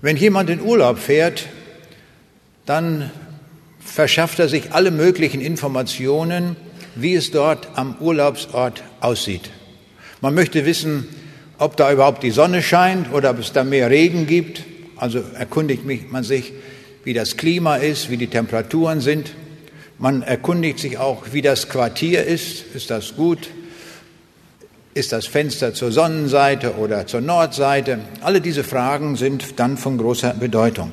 Wenn jemand in Urlaub fährt, dann verschafft er sich alle möglichen Informationen, wie es dort am Urlaubsort aussieht. Man möchte wissen, ob da überhaupt die Sonne scheint oder ob es da mehr Regen gibt. Also erkundigt man sich, wie das Klima ist, wie die Temperaturen sind. Man erkundigt sich auch, wie das Quartier ist. Ist das gut? Ist das Fenster zur Sonnenseite oder zur Nordseite? Alle diese Fragen sind dann von großer Bedeutung.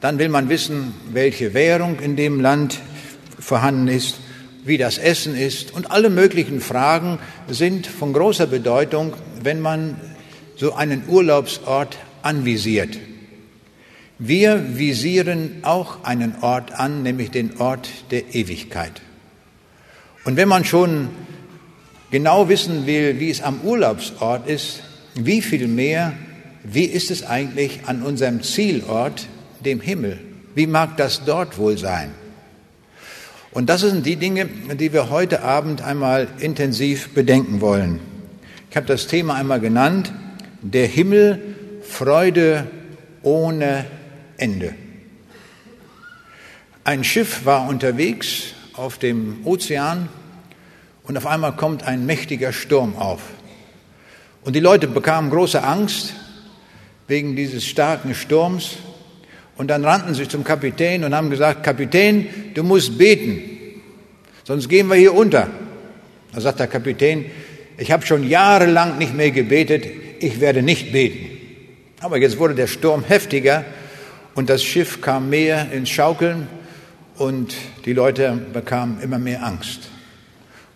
Dann will man wissen, welche Währung in dem Land vorhanden ist, wie das Essen ist. Und alle möglichen Fragen sind von großer Bedeutung, wenn man so einen Urlaubsort anvisiert. Wir visieren auch einen Ort an, nämlich den Ort der Ewigkeit. Und wenn man schon genau wissen will, wie es am Urlaubsort ist, wie viel mehr, wie ist es eigentlich an unserem Zielort, dem Himmel? Wie mag das dort wohl sein? Und das sind die Dinge, die wir heute Abend einmal intensiv bedenken wollen. Ich habe das Thema einmal genannt, der Himmel, Freude ohne Ende. Ein Schiff war unterwegs auf dem Ozean und auf einmal kommt ein mächtiger Sturm auf. Und die Leute bekamen große Angst wegen dieses starken Sturms. Und dann rannten sie zum Kapitän und haben gesagt, Kapitän, du musst beten, sonst gehen wir hier unter. Da sagt der Kapitän, ich habe schon jahrelang nicht mehr gebetet, ich werde nicht beten. Aber jetzt wurde der Sturm heftiger und das Schiff kam mehr ins Schaukeln und die Leute bekamen immer mehr Angst.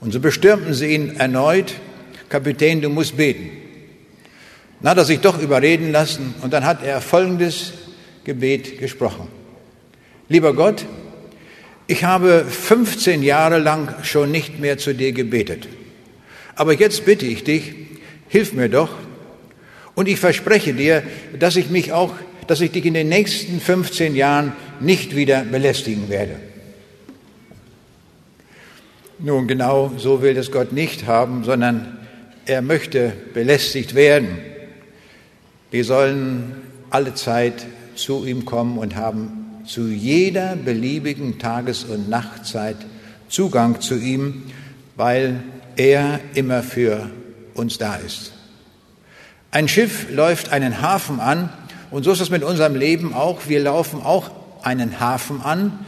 Und so bestürmten sie ihn erneut, Kapitän, du musst beten. Dann hat er sich doch überreden lassen und dann hat er folgendes Gebet gesprochen. Lieber Gott, ich habe 15 Jahre lang schon nicht mehr zu dir gebetet. Aber jetzt bitte ich dich, hilf mir doch. Und ich verspreche dir, dass ich mich auch, dass ich dich in den nächsten 15 Jahren nicht wieder belästigen werde. Nun, genau so will das Gott nicht haben, sondern er möchte belästigt werden. Wir sollen alle Zeit zu ihm kommen und haben zu jeder beliebigen Tages- und Nachtzeit Zugang zu ihm, weil er immer für uns da ist. Ein Schiff läuft einen Hafen an und so ist es mit unserem Leben auch. Wir laufen auch einen Hafen an,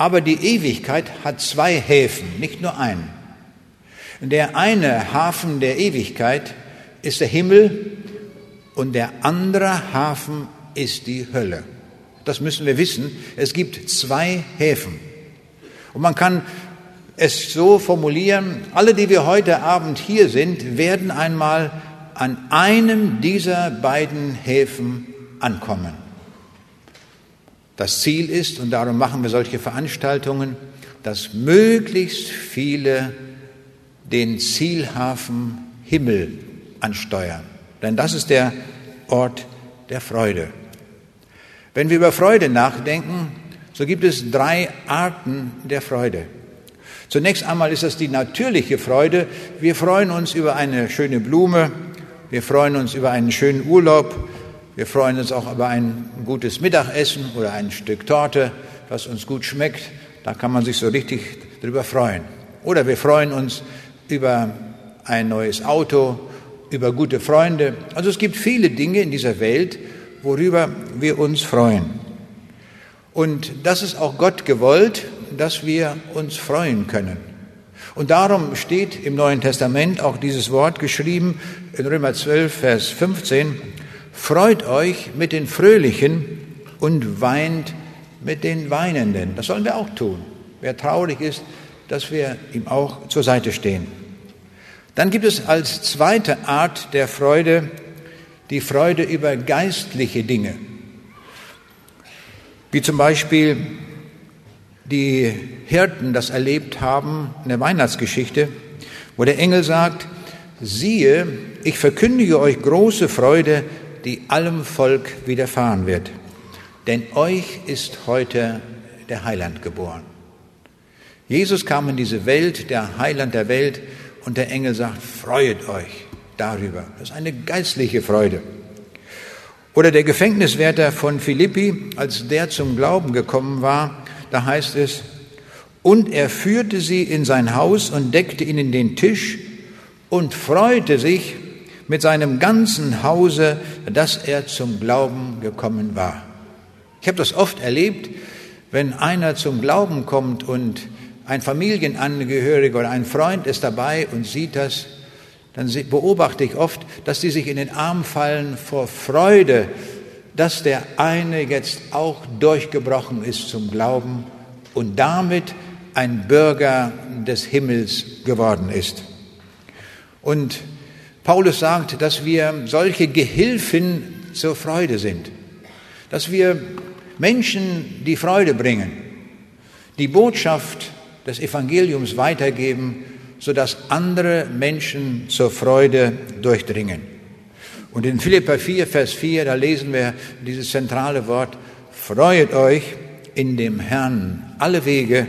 aber die Ewigkeit hat zwei Häfen, nicht nur einen. Der eine Hafen der Ewigkeit ist der Himmel und der andere Hafen ist die Hölle. Das müssen wir wissen. Es gibt zwei Häfen. Und man kann es so formulieren, alle, die wir heute Abend hier sind, werden einmal an einem dieser beiden Häfen ankommen. Das Ziel ist, und darum machen wir solche Veranstaltungen, dass möglichst viele den Zielhafen Himmel ansteuern. Denn das ist der Ort der Freude. Wenn wir über Freude nachdenken, so gibt es drei Arten der Freude. Zunächst einmal ist das die natürliche Freude. Wir freuen uns über eine schöne Blume, wir freuen uns über einen schönen Urlaub, wir freuen uns auch über ein gutes Mittagessen oder ein Stück Torte, was uns gut schmeckt. Da kann man sich so richtig drüber freuen. Oder wir freuen uns über ein neues Auto, über gute Freunde. Also es gibt viele Dinge in dieser Welt, worüber wir uns freuen. Und das ist auch Gott gewollt, dass wir uns freuen können. Und darum steht im Neuen Testament auch dieses Wort geschrieben in Römer 12, Vers 15, Freut euch mit den Fröhlichen und weint mit den Weinenden. Das sollen wir auch tun. Wer traurig ist, dass wir ihm auch zur Seite stehen. Dann gibt es als zweite Art der Freude die Freude über geistliche Dinge, wie zum Beispiel die Hirten das erlebt haben in der Weihnachtsgeschichte, wo der Engel sagt, siehe, ich verkündige euch große Freude, die allem Volk widerfahren wird. Denn euch ist heute der Heiland geboren. Jesus kam in diese Welt, der Heiland der Welt, und der Engel sagt, freuet euch darüber. Das ist eine geistliche Freude. Oder der Gefängniswärter von Philippi, als der zum Glauben gekommen war, da heißt es, und er führte sie in sein Haus und deckte ihnen den Tisch und freute sich mit seinem ganzen Hause, dass er zum Glauben gekommen war. Ich habe das oft erlebt, wenn einer zum Glauben kommt und ein Familienangehöriger oder ein Freund ist dabei und sieht das, dann beobachte ich oft, dass die sich in den Arm fallen vor Freude, dass der eine jetzt auch durchgebrochen ist zum Glauben und damit ein Bürger des Himmels geworden ist. Und Paulus sagt, dass wir solche Gehilfen zur Freude sind, dass wir Menschen die Freude bringen, die Botschaft des Evangeliums weitergeben, sodass andere Menschen zur Freude durchdringen. Und in Philippa 4, Vers 4, da lesen wir dieses zentrale Wort, Freuet euch in dem Herrn alle Wege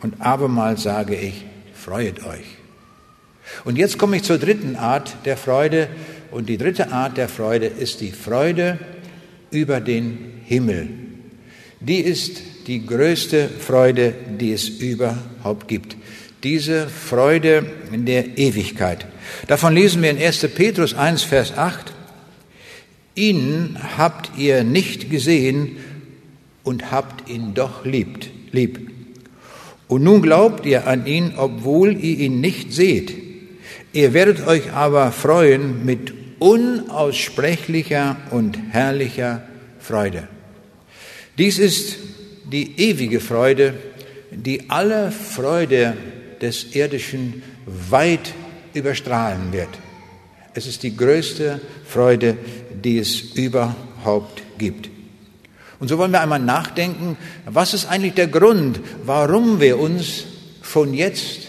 und abermals sage ich, freuet euch. Und jetzt komme ich zur dritten Art der Freude. Und die dritte Art der Freude ist die Freude über den Himmel. Die ist die größte Freude, die es überhaupt gibt. Diese Freude in der Ewigkeit. Davon lesen wir in 1. Petrus 1, Vers 8. Ihn habt ihr nicht gesehen und habt ihn doch liebt, lieb. Und nun glaubt ihr an ihn, obwohl ihr ihn nicht seht. Ihr werdet euch aber freuen mit unaussprechlicher und herrlicher Freude. Dies ist die ewige Freude, die alle Freude des Irdischen weit überstrahlen wird. Es ist die größte Freude, die es überhaupt gibt. Und so wollen wir einmal nachdenken, was ist eigentlich der Grund, warum wir uns schon jetzt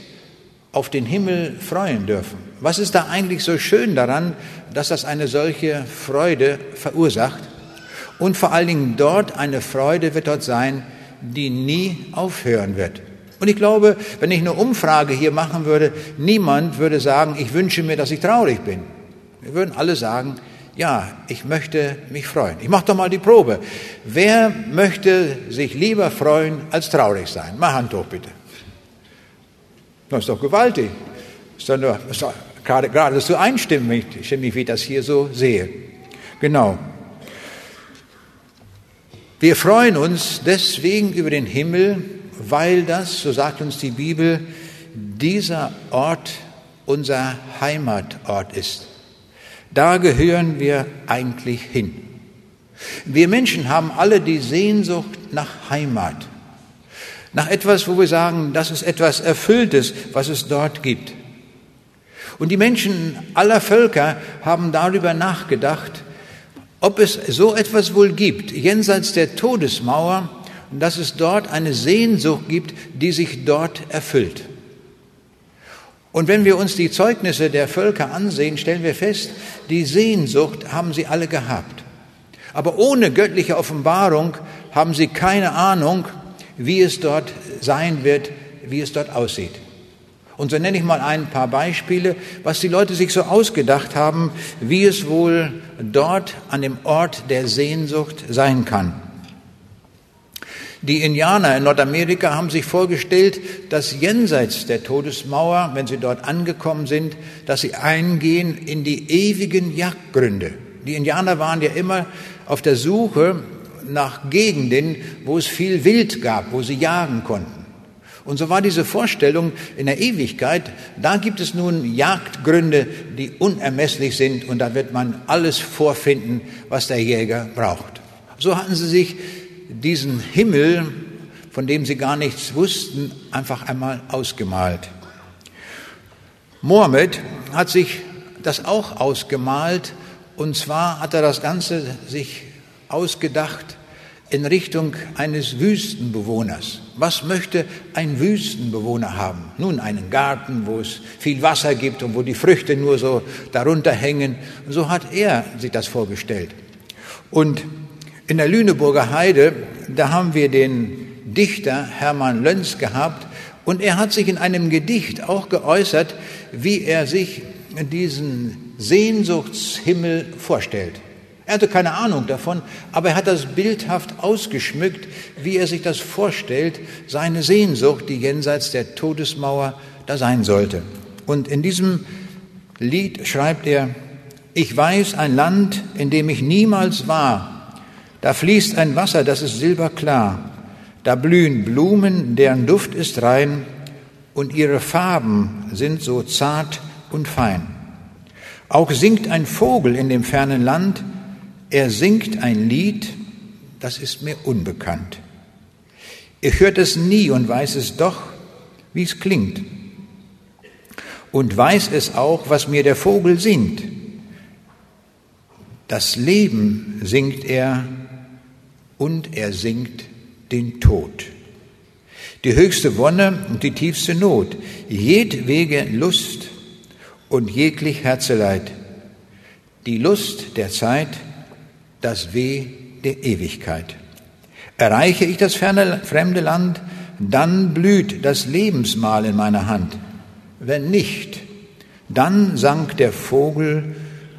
auf den Himmel freuen dürfen. Was ist da eigentlich so schön daran, dass das eine solche Freude verursacht? Und vor allen Dingen dort eine Freude wird dort sein, die nie aufhören wird. Und ich glaube, wenn ich eine Umfrage hier machen würde, niemand würde sagen, ich wünsche mir, dass ich traurig bin. Wir würden alle sagen, ja, ich möchte mich freuen. Ich mache doch mal die Probe. Wer möchte sich lieber freuen als traurig sein? Mach Hand hoch, bitte. Das ist doch gewaltig. Ist doch nur, ist doch gerade, gerade so einstimmig, stimmig, wie ich das hier so sehe. Genau. Wir freuen uns deswegen über den Himmel, weil das, so sagt uns die Bibel, dieser Ort unser Heimatort ist. Da gehören wir eigentlich hin. Wir Menschen haben alle die Sehnsucht nach Heimat, nach etwas, wo wir sagen, das ist etwas Erfülltes, was es dort gibt. Und die Menschen aller Völker haben darüber nachgedacht, ob es so etwas wohl gibt, jenseits der Todesmauer, dass es dort eine Sehnsucht gibt, die sich dort erfüllt. Und wenn wir uns die Zeugnisse der Völker ansehen, stellen wir fest, die Sehnsucht haben sie alle gehabt. Aber ohne göttliche Offenbarung haben sie keine Ahnung, wie es dort sein wird, wie es dort aussieht. Und so nenne ich mal ein paar Beispiele, was die Leute sich so ausgedacht haben, wie es wohl dort an dem Ort der Sehnsucht sein kann. Die Indianer in Nordamerika haben sich vorgestellt, dass jenseits der Todesmauer, wenn sie dort angekommen sind, dass sie eingehen in die ewigen Jagdgründe. Die Indianer waren ja immer auf der Suche nach Gegenden, wo es viel Wild gab, wo sie jagen konnten. Und so war diese Vorstellung in der Ewigkeit, da gibt es nun Jagdgründe, die unermesslich sind und da wird man alles vorfinden, was der Jäger braucht. So hatten sie sich diesen Himmel, von dem sie gar nichts wussten, einfach einmal ausgemalt. Mohammed hat sich das auch ausgemalt und zwar hat er das Ganze sich ausgedacht in Richtung eines Wüstenbewohners. Was möchte ein Wüstenbewohner haben? Nun, einen Garten, wo es viel Wasser gibt und wo die Früchte nur so darunter hängen. so hat er sich das vorgestellt. Und in der Lüneburger Heide, da haben wir den Dichter Hermann Lönz gehabt und er hat sich in einem Gedicht auch geäußert, wie er sich diesen Sehnsuchtshimmel vorstellt. Er hatte keine Ahnung davon, aber er hat das bildhaft ausgeschmückt, wie er sich das vorstellt, seine Sehnsucht, die jenseits der Todesmauer da sein sollte. Und in diesem Lied schreibt er, ich weiß ein Land, in dem ich niemals war. Da fließt ein Wasser, das ist silberklar. Da blühen Blumen, deren Duft ist rein und ihre Farben sind so zart und fein. Auch singt ein Vogel in dem fernen Land, er singt ein Lied, das ist mir unbekannt. Ich hört es nie und weiß es doch, wie es klingt. Und weiß es auch, was mir der Vogel singt. Das Leben singt er und er singt den Tod. Die höchste Wonne und die tiefste Not, jedwege Lust und jeglich Herzeleid, die Lust der Zeit, das Weh der Ewigkeit. Erreiche ich das ferne, fremde Land, dann blüht das Lebensmahl in meiner Hand. Wenn nicht, dann sank der Vogel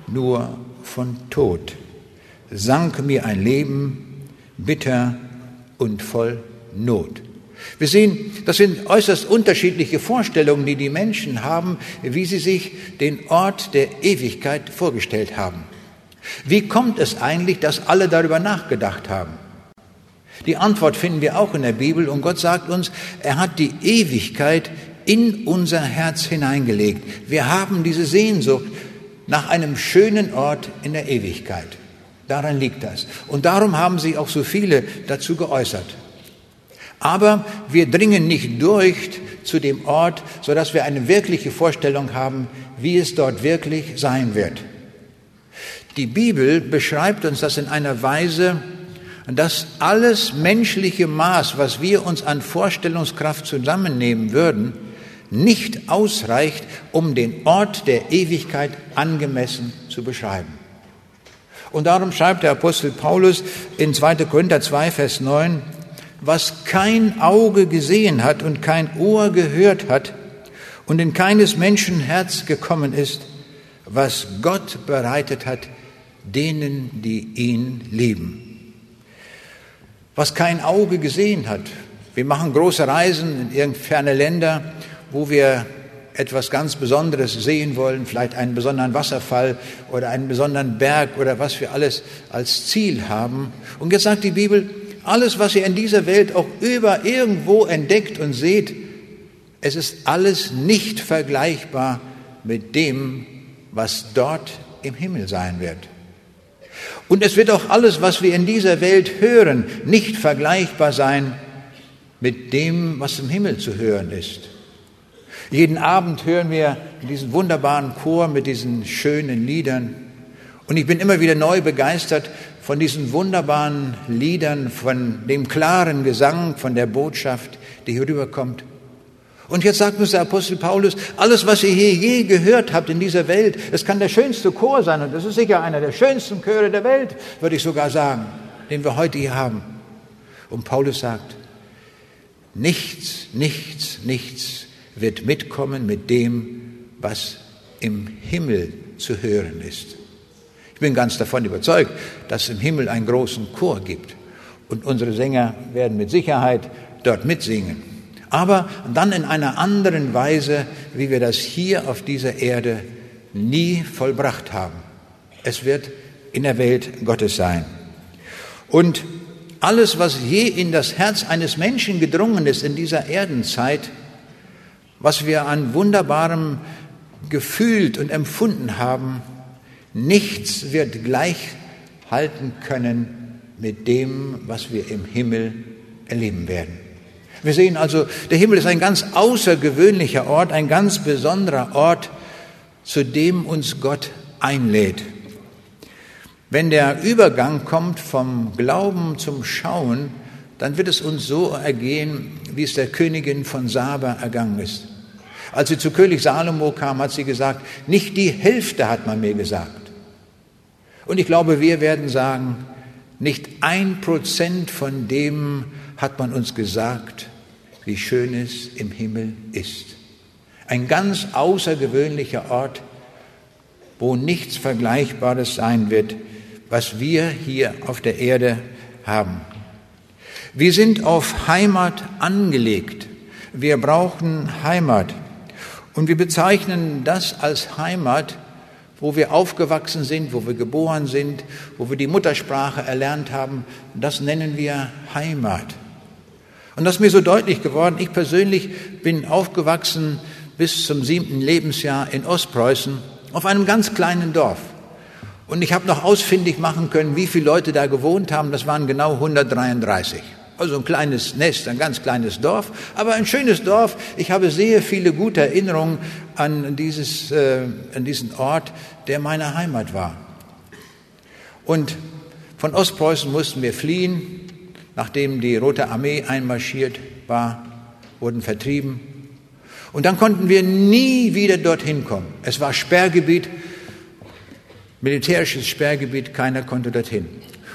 nur von Tod, sank mir ein Leben bitter und voll Not. Wir sehen, das sind äußerst unterschiedliche Vorstellungen, die die Menschen haben, wie sie sich den Ort der Ewigkeit vorgestellt haben. Wie kommt es eigentlich, dass alle darüber nachgedacht haben? Die Antwort finden wir auch in der Bibel und Gott sagt uns, er hat die Ewigkeit in unser Herz hineingelegt. Wir haben diese Sehnsucht nach einem schönen Ort in der Ewigkeit. Daran liegt das. Und darum haben sich auch so viele dazu geäußert. Aber wir dringen nicht durch zu dem Ort, sodass wir eine wirkliche Vorstellung haben, wie es dort wirklich sein wird. Die Bibel beschreibt uns das in einer Weise, dass alles menschliche Maß, was wir uns an Vorstellungskraft zusammennehmen würden, nicht ausreicht, um den Ort der Ewigkeit angemessen zu beschreiben. Und darum schreibt der Apostel Paulus in 2. Korinther 2, Vers 9, was kein Auge gesehen hat und kein Ohr gehört hat und in keines Menschen Herz gekommen ist, was Gott bereitet hat denen, die ihn lieben. Was kein Auge gesehen hat. Wir machen große Reisen in irgendferne Länder, wo wir etwas ganz Besonderes sehen wollen, vielleicht einen besonderen Wasserfall oder einen besonderen Berg oder was wir alles als Ziel haben. Und jetzt sagt die Bibel, alles, was ihr in dieser Welt auch über irgendwo entdeckt und seht, es ist alles nicht vergleichbar mit dem, was dort im Himmel sein wird. Und es wird auch alles, was wir in dieser Welt hören, nicht vergleichbar sein mit dem, was im Himmel zu hören ist. Jeden Abend hören wir diesen wunderbaren Chor mit diesen schönen Liedern. Und ich bin immer wieder neu begeistert von diesen wunderbaren Liedern, von dem klaren Gesang, von der Botschaft, die hier rüberkommt. Und jetzt sagt uns der Apostel Paulus, alles, was ihr hier je gehört habt in dieser Welt, es kann der schönste Chor sein und das ist sicher einer der schönsten Chöre der Welt, würde ich sogar sagen, den wir heute hier haben. Und Paulus sagt, nichts, nichts, nichts wird mitkommen mit dem, was im Himmel zu hören ist. Ich bin ganz davon überzeugt, dass es im Himmel einen großen Chor gibt. Und unsere Sänger werden mit Sicherheit dort mitsingen aber dann in einer anderen Weise, wie wir das hier auf dieser Erde nie vollbracht haben. Es wird in der Welt Gottes sein. Und alles, was je in das Herz eines Menschen gedrungen ist in dieser Erdenzeit, was wir an wunderbarem gefühlt und empfunden haben, nichts wird gleich halten können mit dem, was wir im Himmel erleben werden. Wir sehen also, der Himmel ist ein ganz außergewöhnlicher Ort, ein ganz besonderer Ort, zu dem uns Gott einlädt. Wenn der Übergang kommt vom Glauben zum Schauen, dann wird es uns so ergehen, wie es der Königin von Saba ergangen ist. Als sie zu König Salomo kam, hat sie gesagt, nicht die Hälfte hat man mir gesagt. Und ich glaube, wir werden sagen, nicht ein Prozent von dem hat man uns gesagt, wie schön es im Himmel ist. Ein ganz außergewöhnlicher Ort, wo nichts Vergleichbares sein wird was wir hier auf der Erde haben. Wir sind auf Heimat angelegt. Wir brauchen Heimat. Und wir bezeichnen das als Heimat, wo wir aufgewachsen sind, wo wir geboren sind, wo wir die Muttersprache erlernt haben. Das nennen wir Heimat. Und das ist mir so deutlich geworden. Ich persönlich bin aufgewachsen bis zum siebten Lebensjahr in Ostpreußen auf einem ganz kleinen Dorf. Und ich habe noch ausfindig machen können, wie viele Leute da gewohnt haben. Das waren genau 133. Also ein kleines Nest, ein ganz kleines Dorf, aber ein schönes Dorf. Ich habe sehr viele gute Erinnerungen an, dieses, äh, an diesen Ort, der meine Heimat war. Und von Ostpreußen mussten wir fliehen, nachdem die Rote Armee einmarschiert war, wurden vertrieben. Und dann konnten wir nie wieder dorthin kommen. Es war Sperrgebiet, militärisches Sperrgebiet, keiner konnte dorthin.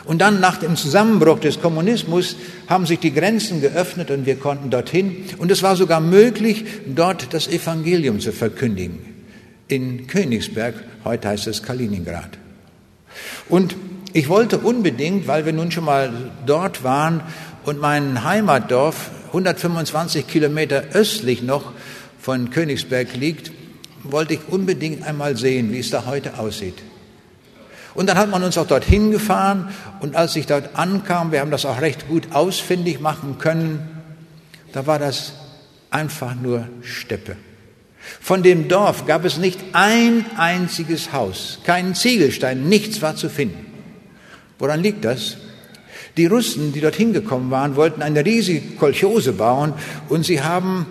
Und dann nach dem Zusammenbruch des Kommunismus haben sich die Grenzen geöffnet und wir konnten dorthin. Und es war sogar möglich, dort das Evangelium zu verkündigen. In Königsberg, heute heißt es Kaliningrad. Und ich wollte unbedingt, weil wir nun schon mal dort waren und mein Heimatdorf 125 Kilometer östlich noch von Königsberg liegt, wollte ich unbedingt einmal sehen, wie es da heute aussieht. Und dann hat man uns auch dorthin gefahren und als ich dort ankam, wir haben das auch recht gut ausfindig machen können, da war das einfach nur Steppe. Von dem Dorf gab es nicht ein einziges Haus, keinen Ziegelstein, nichts war zu finden. Woran liegt das? Die Russen, die dorthin gekommen waren, wollten eine riesige Kolchose bauen und sie haben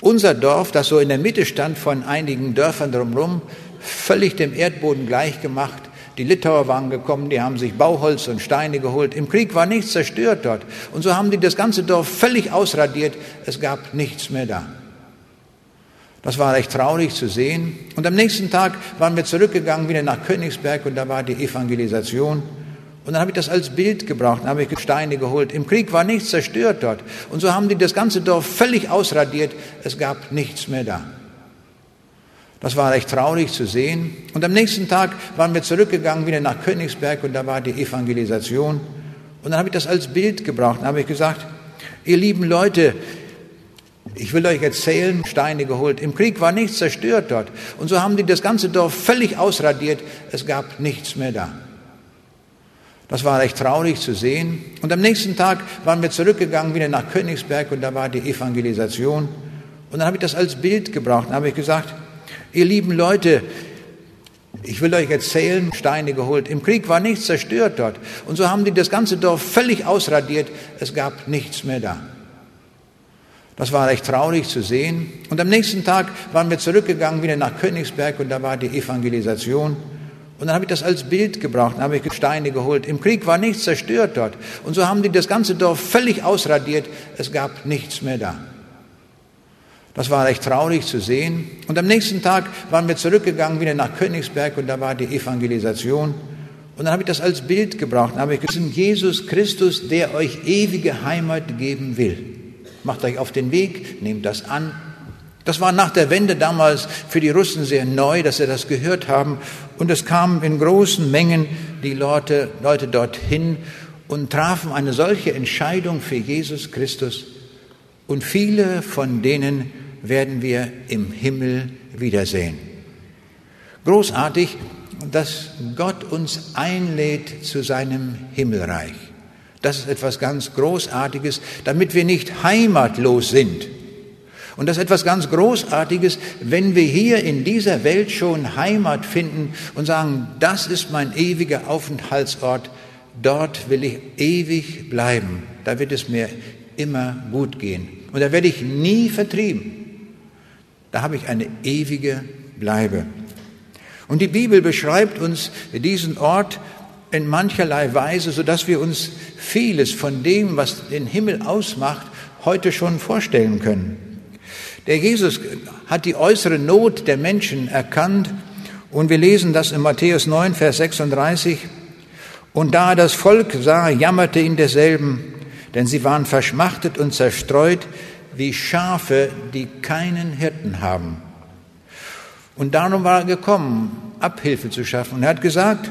unser Dorf, das so in der Mitte stand von einigen Dörfern drumherum, völlig dem Erdboden gleichgemacht die Litauer waren gekommen, die haben sich Bauholz und Steine geholt. Im Krieg war nichts zerstört dort. Und so haben die das ganze Dorf völlig ausradiert. Es gab nichts mehr da. Das war recht traurig zu sehen. Und am nächsten Tag waren wir zurückgegangen wieder nach Königsberg und da war die Evangelisation. Und dann habe ich das als Bild gebraucht, dann habe ich Steine geholt. Im Krieg war nichts zerstört dort. Und so haben die das ganze Dorf völlig ausradiert. Es gab nichts mehr da. Das war recht traurig zu sehen. Und am nächsten Tag waren wir zurückgegangen wieder nach Königsberg und da war die Evangelisation. Und dann habe ich das als Bild gebraucht. Dann habe ich gesagt, ihr lieben Leute, ich will euch erzählen, Steine geholt. Im Krieg war nichts zerstört dort. Und so haben die das ganze Dorf völlig ausradiert. Es gab nichts mehr da. Das war recht traurig zu sehen. Und am nächsten Tag waren wir zurückgegangen wieder nach Königsberg und da war die Evangelisation. Und dann habe ich das als Bild gebraucht. Dann habe ich gesagt, Ihr lieben Leute, ich will euch erzählen, Steine geholt. Im Krieg war nichts zerstört dort. Und so haben die das ganze Dorf völlig ausradiert. Es gab nichts mehr da. Das war recht traurig zu sehen. Und am nächsten Tag waren wir zurückgegangen wieder nach Königsberg und da war die Evangelisation. Und dann habe ich das als Bild gebraucht, dann habe ich Steine geholt. Im Krieg war nichts zerstört dort. Und so haben die das ganze Dorf völlig ausradiert. Es gab nichts mehr da. Das war recht traurig zu sehen. Und am nächsten Tag waren wir zurückgegangen wieder nach Königsberg und da war die Evangelisation. Und dann habe ich das als Bild gebraucht. Dann habe ich gesagt, Jesus Christus, der euch ewige Heimat geben will. Macht euch auf den Weg, nehmt das an. Das war nach der Wende damals für die Russen sehr neu, dass sie das gehört haben. Und es kamen in großen Mengen die Leute, Leute dorthin und trafen eine solche Entscheidung für Jesus Christus. Und viele von denen werden wir im Himmel wiedersehen. Großartig, dass Gott uns einlädt zu seinem Himmelreich. Das ist etwas ganz Großartiges, damit wir nicht heimatlos sind. Und das ist etwas ganz Großartiges, wenn wir hier in dieser Welt schon Heimat finden und sagen, das ist mein ewiger Aufenthaltsort, dort will ich ewig bleiben, da wird es mir immer gut gehen. Und da werde ich nie vertrieben. Da habe ich eine ewige Bleibe. Und die Bibel beschreibt uns diesen Ort in mancherlei Weise, sodass wir uns vieles von dem, was den Himmel ausmacht, heute schon vorstellen können. Der Jesus hat die äußere Not der Menschen erkannt und wir lesen das in Matthäus 9, Vers 36. Und da er das Volk sah, jammerte ihn derselben, denn sie waren verschmachtet und zerstreut wie Schafe, die keinen Hirten haben. Und darum war er gekommen, Abhilfe zu schaffen. Und er hat gesagt,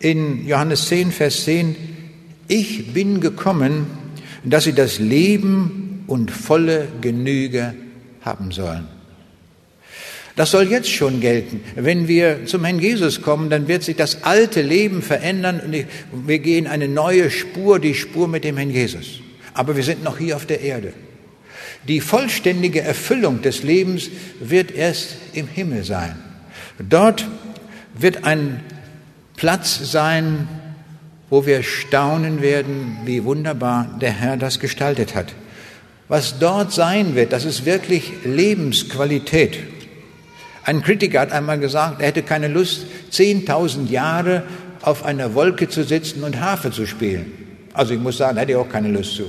in Johannes 10, Vers 10, ich bin gekommen, dass sie das Leben und volle Genüge haben sollen. Das soll jetzt schon gelten. Wenn wir zum Herrn Jesus kommen, dann wird sich das alte Leben verändern und wir gehen eine neue Spur, die Spur mit dem Herrn Jesus. Aber wir sind noch hier auf der Erde. Die vollständige Erfüllung des Lebens wird erst im Himmel sein. Dort wird ein Platz sein, wo wir staunen werden, wie wunderbar der Herr das gestaltet hat. Was dort sein wird, das ist wirklich Lebensqualität. Ein Kritiker hat einmal gesagt, er hätte keine Lust, 10.000 Jahre auf einer Wolke zu sitzen und Harfe zu spielen. Also ich muss sagen, da hätte ich auch keine Lust zu.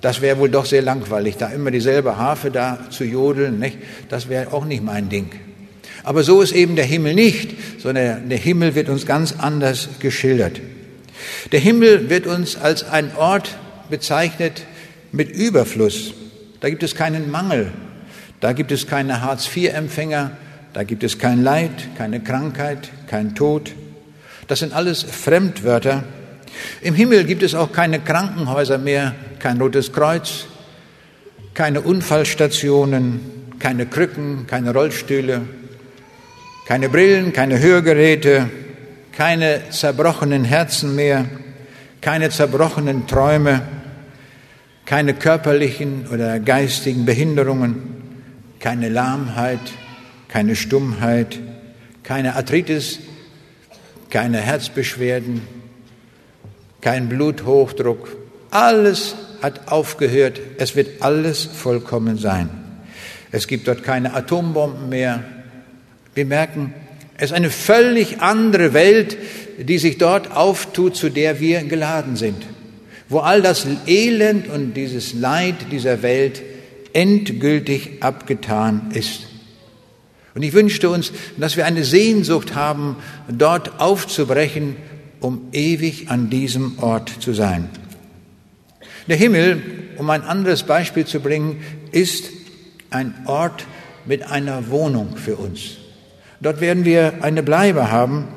Das wäre wohl doch sehr langweilig, da immer dieselbe Harfe da zu jodeln. Nicht? Das wäre auch nicht mein Ding. Aber so ist eben der Himmel nicht, sondern der Himmel wird uns ganz anders geschildert. Der Himmel wird uns als ein Ort bezeichnet mit Überfluss. Da gibt es keinen Mangel, da gibt es keine Hartz-IV-Empfänger, da gibt es kein Leid, keine Krankheit, kein Tod. Das sind alles Fremdwörter. Im Himmel gibt es auch keine Krankenhäuser mehr, kein Rotes Kreuz, keine Unfallstationen, keine Krücken, keine Rollstühle, keine Brillen, keine Hörgeräte, keine zerbrochenen Herzen mehr, keine zerbrochenen Träume, keine körperlichen oder geistigen Behinderungen, keine Lahmheit, keine Stummheit, keine Arthritis, keine Herzbeschwerden, kein Bluthochdruck. Alles hat aufgehört. Es wird alles vollkommen sein. Es gibt dort keine Atombomben mehr. Wir merken, es ist eine völlig andere Welt, die sich dort auftut, zu der wir geladen sind, wo all das Elend und dieses Leid dieser Welt endgültig abgetan ist. Und ich wünschte uns, dass wir eine Sehnsucht haben, dort aufzubrechen, um ewig an diesem Ort zu sein. Der Himmel, um ein anderes Beispiel zu bringen, ist ein Ort mit einer Wohnung für uns. Dort werden wir eine Bleibe haben.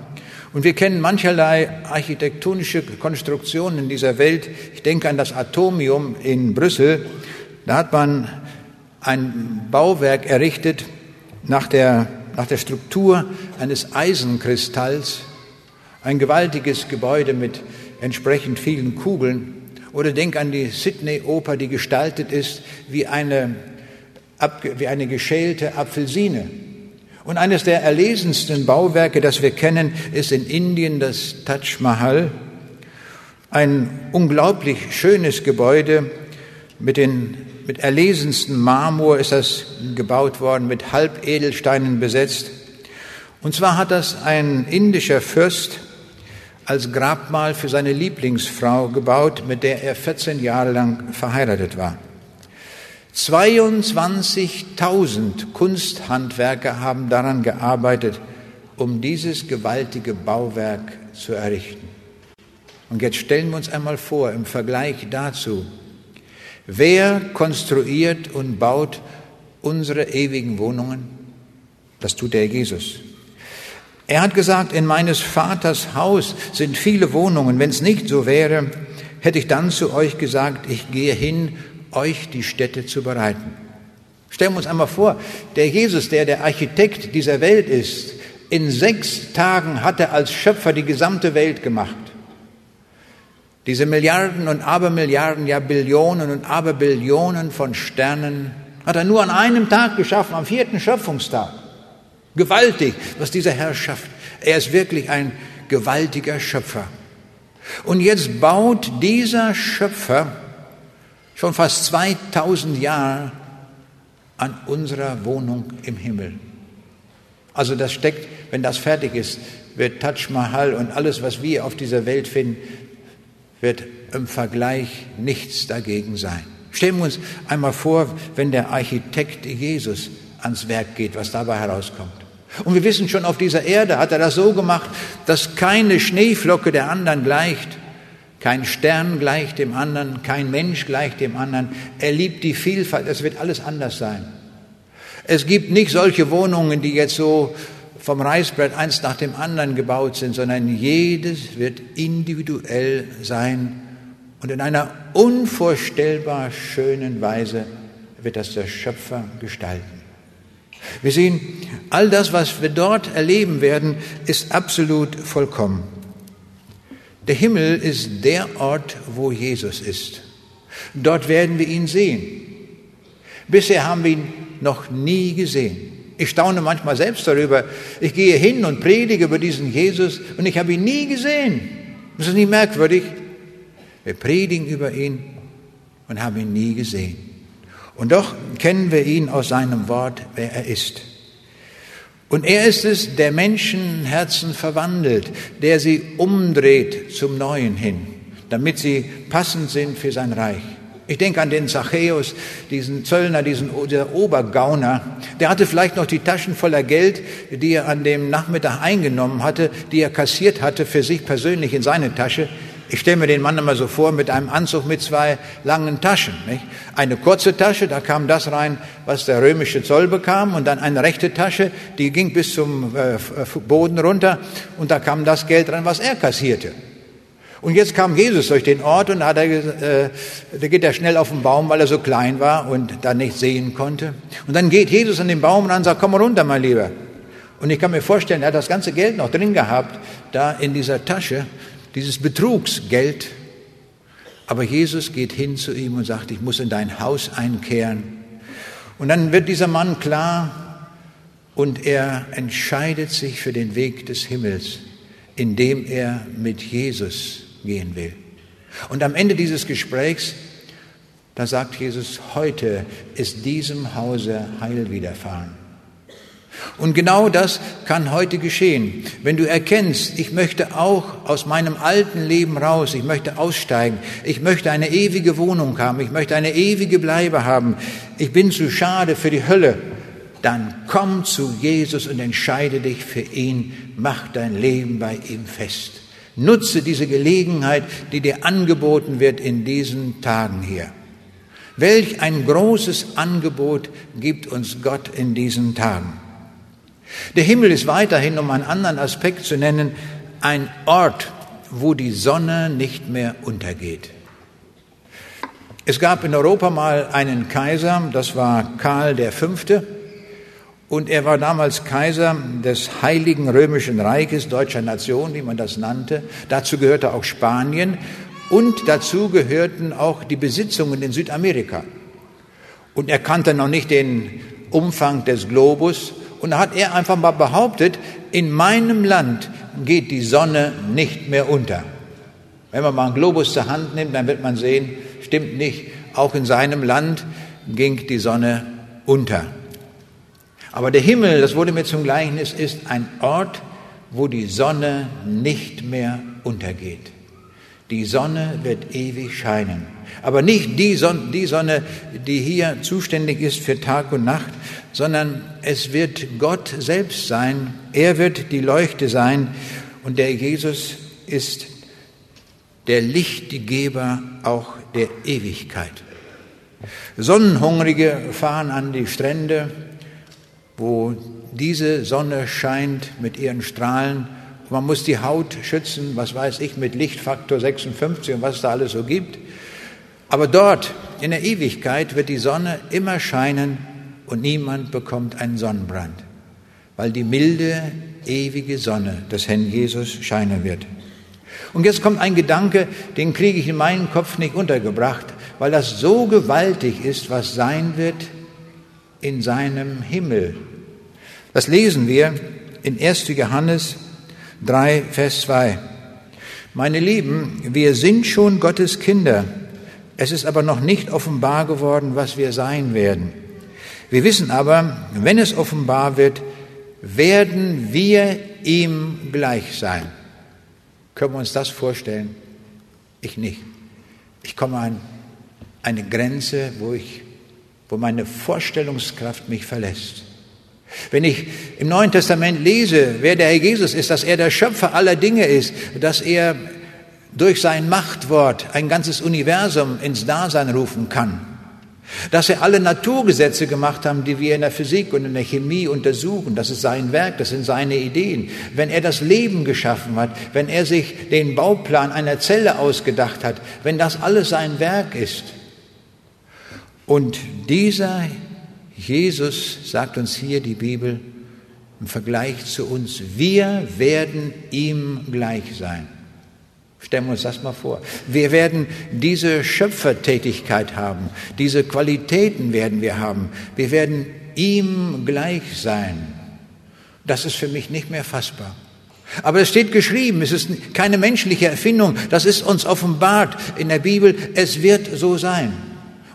Und wir kennen mancherlei architektonische Konstruktionen in dieser Welt. Ich denke an das Atomium in Brüssel. Da hat man ein Bauwerk errichtet nach der, nach der Struktur eines Eisenkristalls, ein gewaltiges Gebäude mit entsprechend vielen Kugeln. Oder denk an die Sydney-Oper, die gestaltet ist wie eine, wie eine geschälte Apfelsine. Und eines der erlesensten Bauwerke, das wir kennen, ist in Indien das Taj Mahal. Ein unglaublich schönes Gebäude mit den mit erlesensten Marmor ist das gebaut worden, mit Halbedelsteinen besetzt. Und zwar hat das ein indischer Fürst als Grabmal für seine Lieblingsfrau gebaut, mit der er 14 Jahre lang verheiratet war. 22.000 Kunsthandwerker haben daran gearbeitet, um dieses gewaltige Bauwerk zu errichten. Und jetzt stellen wir uns einmal vor, im Vergleich dazu, Wer konstruiert und baut unsere ewigen Wohnungen? Das tut der Jesus. Er hat gesagt, in meines Vaters Haus sind viele Wohnungen. Wenn es nicht so wäre, hätte ich dann zu euch gesagt, ich gehe hin, euch die Städte zu bereiten. Stellen wir uns einmal vor, der Jesus, der der Architekt dieser Welt ist, in sechs Tagen hat er als Schöpfer die gesamte Welt gemacht. Diese Milliarden und Abermilliarden, ja Billionen und Aberbillionen von Sternen hat er nur an einem Tag geschaffen, am vierten Schöpfungstag. Gewaltig, was dieser Herr schafft. Er ist wirklich ein gewaltiger Schöpfer. Und jetzt baut dieser Schöpfer schon fast 2000 Jahre an unserer Wohnung im Himmel. Also das steckt, wenn das fertig ist, wird Taj Mahal und alles, was wir auf dieser Welt finden, wird im Vergleich nichts dagegen sein. Stellen wir uns einmal vor, wenn der Architekt Jesus ans Werk geht, was dabei herauskommt. Und wir wissen schon, auf dieser Erde hat er das so gemacht, dass keine Schneeflocke der anderen gleicht, kein Stern gleicht dem anderen, kein Mensch gleicht dem anderen. Er liebt die Vielfalt, es wird alles anders sein. Es gibt nicht solche Wohnungen, die jetzt so vom Reißbrett eins nach dem anderen gebaut sind, sondern jedes wird individuell sein und in einer unvorstellbar schönen Weise wird das der Schöpfer gestalten. Wir sehen, all das, was wir dort erleben werden, ist absolut vollkommen. Der Himmel ist der Ort, wo Jesus ist. Dort werden wir ihn sehen. Bisher haben wir ihn noch nie gesehen. Ich staune manchmal selbst darüber. Ich gehe hin und predige über diesen Jesus und ich habe ihn nie gesehen. Das ist nicht merkwürdig. Wir predigen über ihn und haben ihn nie gesehen. Und doch kennen wir ihn aus seinem Wort, wer er ist. Und er ist es, der Menschenherzen verwandelt, der sie umdreht zum Neuen hin, damit sie passend sind für sein Reich. Ich denke an den Zachäus, diesen Zöllner, diesen der Obergauner. Der hatte vielleicht noch die Taschen voller Geld, die er an dem Nachmittag eingenommen hatte, die er kassiert hatte für sich persönlich in seine Tasche. Ich stelle mir den Mann immer so vor mit einem Anzug mit zwei langen Taschen. Nicht? Eine kurze Tasche, da kam das rein, was der römische Zoll bekam, und dann eine rechte Tasche, die ging bis zum äh, Boden runter, und da kam das Geld rein, was er kassierte. Und jetzt kam Jesus durch den Ort und hat er, äh, da geht er schnell auf den Baum, weil er so klein war und da nicht sehen konnte. Und dann geht Jesus an den Baum und sagt, komm runter, mein Lieber. Und ich kann mir vorstellen, er hat das ganze Geld noch drin gehabt, da in dieser Tasche dieses Betrugsgeld. Aber Jesus geht hin zu ihm und sagt, ich muss in dein Haus einkehren. Und dann wird dieser Mann klar und er entscheidet sich für den Weg des Himmels, indem er mit Jesus gehen will. Und am Ende dieses Gesprächs, da sagt Jesus, heute ist diesem Hause Heil widerfahren. Und genau das kann heute geschehen. Wenn du erkennst, ich möchte auch aus meinem alten Leben raus, ich möchte aussteigen, ich möchte eine ewige Wohnung haben, ich möchte eine ewige Bleibe haben, ich bin zu schade für die Hölle, dann komm zu Jesus und entscheide dich für ihn, mach dein Leben bei ihm fest. Nutze diese Gelegenheit, die dir angeboten wird in diesen Tagen hier. Welch ein großes Angebot gibt uns Gott in diesen Tagen. Der Himmel ist weiterhin, um einen anderen Aspekt zu nennen, ein Ort, wo die Sonne nicht mehr untergeht. Es gab in Europa mal einen Kaiser, das war Karl V. Und er war damals Kaiser des Heiligen Römischen Reiches, deutscher Nation, wie man das nannte. Dazu gehörte auch Spanien und dazu gehörten auch die Besitzungen in Südamerika. Und er kannte noch nicht den Umfang des Globus, und da hat er einfach mal behauptet, in meinem Land geht die Sonne nicht mehr unter. Wenn man mal einen Globus zur Hand nimmt, dann wird man sehen, stimmt nicht. Auch in seinem Land ging die Sonne unter. Aber der Himmel, das wurde mir zum Gleichnis, ist ein Ort, wo die Sonne nicht mehr untergeht. Die Sonne wird ewig scheinen. Aber nicht die Sonne, die Sonne, die hier zuständig ist für Tag und Nacht, sondern es wird Gott selbst sein. Er wird die Leuchte sein und der Jesus ist der Lichtgeber auch der Ewigkeit. Sonnenhungrige fahren an die Strände, wo diese Sonne scheint mit ihren Strahlen man muss die Haut schützen, was weiß ich, mit Lichtfaktor 56 und was es da alles so gibt. Aber dort, in der Ewigkeit, wird die Sonne immer scheinen und niemand bekommt einen Sonnenbrand, weil die milde, ewige Sonne des Herrn Jesus scheinen wird. Und jetzt kommt ein Gedanke, den kriege ich in meinen Kopf nicht untergebracht, weil das so gewaltig ist, was sein wird in seinem Himmel. Das lesen wir in 1. Johannes 3, Vers 2. Meine Lieben, wir sind schon Gottes Kinder. Es ist aber noch nicht offenbar geworden, was wir sein werden. Wir wissen aber, wenn es offenbar wird, werden wir ihm gleich sein. Können wir uns das vorstellen? Ich nicht. Ich komme an eine Grenze, wo ich, wo meine Vorstellungskraft mich verlässt. Wenn ich im Neuen Testament lese, wer der Herr Jesus ist, dass er der Schöpfer aller Dinge ist, dass er durch sein Machtwort ein ganzes Universum ins Dasein rufen kann, Dass er alle Naturgesetze gemacht haben, die wir in der Physik und in der Chemie untersuchen, das ist sein Werk, das sind seine Ideen. Wenn er das Leben geschaffen hat, wenn er sich den Bauplan einer Zelle ausgedacht hat, wenn das alles sein Werk ist. Und dieser Jesus, sagt uns hier die Bibel, im Vergleich zu uns, wir werden ihm gleich sein. Stellen wir uns das mal vor. Wir werden diese Schöpfertätigkeit haben, diese Qualitäten werden wir haben. Wir werden ihm gleich sein. Das ist für mich nicht mehr fassbar. Aber es steht geschrieben, es ist keine menschliche Erfindung, das ist uns offenbart in der Bibel, es wird so sein.